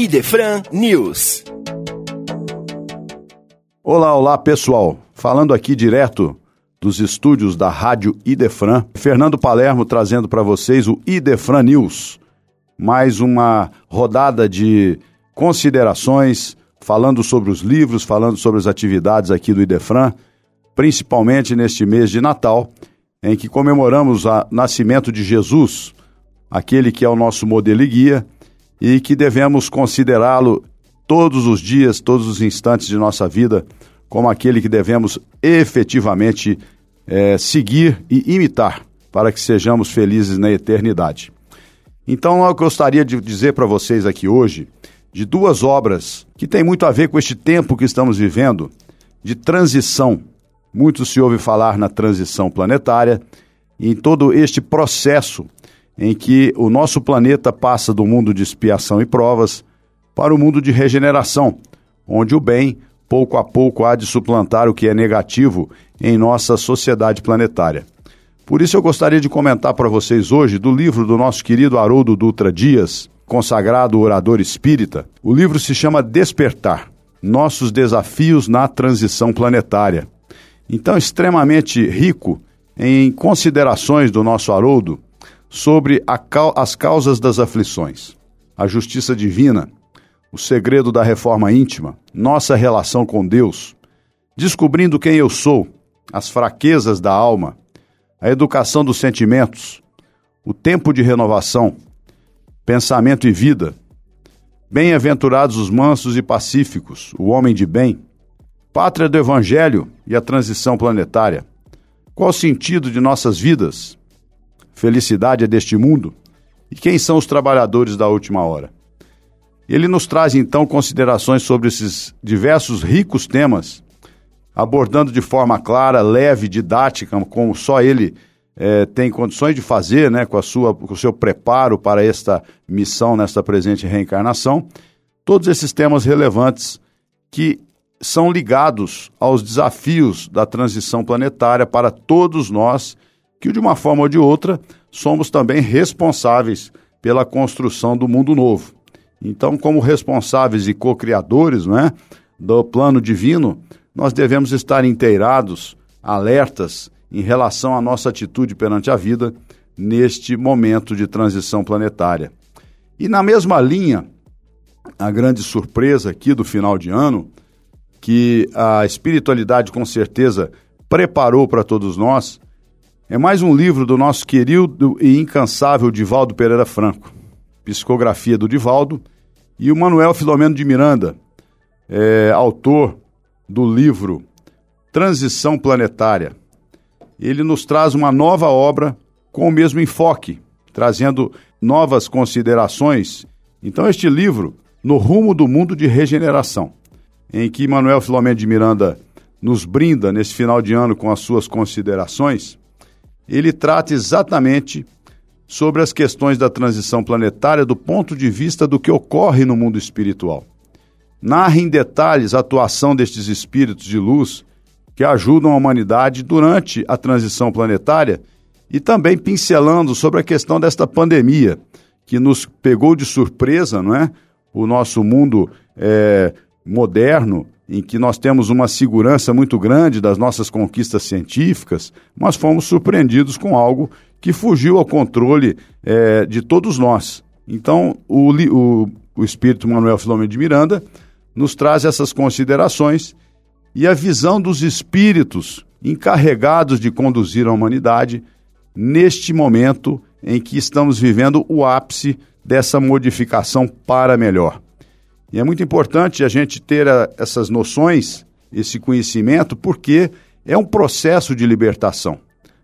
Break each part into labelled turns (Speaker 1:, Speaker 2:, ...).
Speaker 1: Idefran News.
Speaker 2: Olá, olá pessoal. Falando aqui direto dos estúdios da Rádio Idefran, Fernando Palermo trazendo para vocês o Idefran News. Mais uma rodada de considerações, falando sobre os livros, falando sobre as atividades aqui do Idefran, principalmente neste mês de Natal, em que comemoramos o nascimento de Jesus, aquele que é o nosso modelo e guia e que devemos considerá-lo todos os dias, todos os instantes de nossa vida, como aquele que devemos efetivamente é, seguir e imitar para que sejamos felizes na eternidade. Então, eu gostaria de dizer para vocês aqui hoje de duas obras que têm muito a ver com este tempo que estamos vivendo de transição. Muito se ouve falar na transição planetária e em todo este processo em que o nosso planeta passa do mundo de expiação e provas para o mundo de regeneração, onde o bem, pouco a pouco, há de suplantar o que é negativo em nossa sociedade planetária. Por isso eu gostaria de comentar para vocês hoje do livro do nosso querido Haroldo Dutra Dias, consagrado orador espírita. O livro se chama Despertar: Nossos Desafios na Transição Planetária. Então, extremamente rico em considerações do nosso Haroldo sobre as causas das aflições, a justiça divina, o segredo da reforma íntima, nossa relação com Deus, descobrindo quem eu sou, as fraquezas da alma, a educação dos sentimentos, o tempo de renovação, pensamento e vida. Bem-aventurados os mansos e pacíficos, o homem de bem, pátria do Evangelho e a transição planetária. Qual o sentido de nossas vidas? Felicidade é deste mundo? E quem são os trabalhadores da última hora? Ele nos traz então considerações sobre esses diversos ricos temas, abordando de forma clara, leve, didática, como só ele é, tem condições de fazer, né, com, a sua, com o seu preparo para esta missão nesta presente reencarnação, todos esses temas relevantes que são ligados aos desafios da transição planetária para todos nós que de uma forma ou de outra somos também responsáveis pela construção do mundo novo. Então, como responsáveis e co-criadores é, do plano divino, nós devemos estar inteirados, alertas em relação à nossa atitude perante a vida neste momento de transição planetária. E na mesma linha, a grande surpresa aqui do final de ano, que a espiritualidade com certeza preparou para todos nós, é mais um livro do nosso querido e incansável Divaldo Pereira Franco, psicografia do Divaldo, e o Manuel Filomeno de Miranda, é, autor do livro Transição Planetária. Ele nos traz uma nova obra com o mesmo enfoque, trazendo novas considerações. Então, este livro, No Rumo do Mundo de Regeneração, em que Manuel Filomeno de Miranda nos brinda nesse final de ano com as suas considerações, ele trata exatamente sobre as questões da transição planetária do ponto de vista do que ocorre no mundo espiritual. Narra em detalhes a atuação destes espíritos de luz que ajudam a humanidade durante a transição planetária e também pincelando sobre a questão desta pandemia que nos pegou de surpresa, não é? O nosso mundo é, moderno em que nós temos uma segurança muito grande das nossas conquistas científicas, mas fomos surpreendidos com algo que fugiu ao controle é, de todos nós. Então, o, o, o espírito Manuel Filomeno de Miranda nos traz essas considerações e a visão dos espíritos encarregados de conduzir a humanidade neste momento em que estamos vivendo o ápice dessa modificação para melhor. E é muito importante a gente ter a, essas noções, esse conhecimento, porque é um processo de libertação.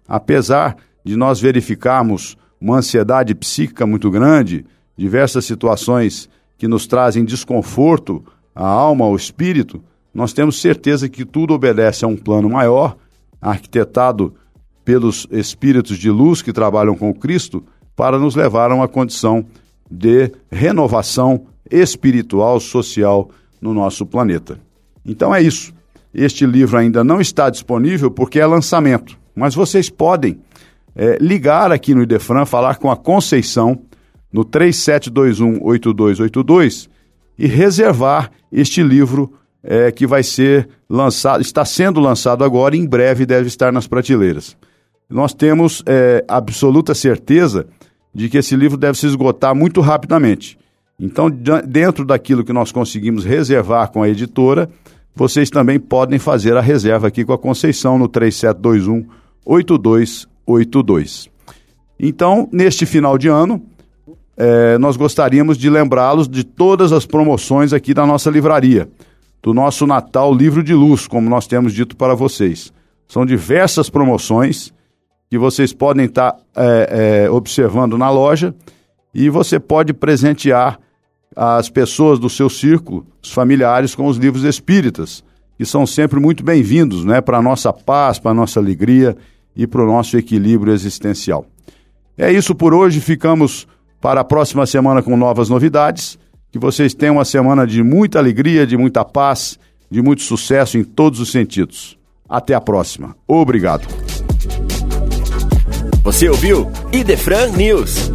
Speaker 2: Apesar de nós verificarmos uma ansiedade psíquica muito grande, diversas situações que nos trazem desconforto à alma, ao espírito, nós temos certeza que tudo obedece a um plano maior, arquitetado pelos espíritos de luz que trabalham com Cristo, para nos levar a uma condição de renovação espiritual, social no nosso planeta. Então é isso. Este livro ainda não está disponível porque é lançamento, mas vocês podem é, ligar aqui no Idefran, falar com a Conceição no 37218282 e reservar este livro é, que vai ser lançado, está sendo lançado agora em breve deve estar nas prateleiras. Nós temos é, absoluta certeza de que esse livro deve se esgotar muito rapidamente. Então, dentro daquilo que nós conseguimos reservar com a editora, vocês também podem fazer a reserva aqui com a Conceição no 3721 8282. Então, neste final de ano, é, nós gostaríamos de lembrá-los de todas as promoções aqui da nossa livraria, do nosso Natal Livro de Luz, como nós temos dito para vocês. São diversas promoções que vocês podem estar tá, é, é, observando na loja e você pode presentear as pessoas do seu círculo, os familiares, com os livros espíritas, que são sempre muito bem-vindos né, para a nossa paz, para a nossa alegria e para o nosso equilíbrio existencial. É isso por hoje, ficamos para a próxima semana com novas novidades. Que vocês tenham uma semana de muita alegria, de muita paz, de muito sucesso em todos os sentidos. Até a próxima. Obrigado.
Speaker 1: Você ouviu Idefran News.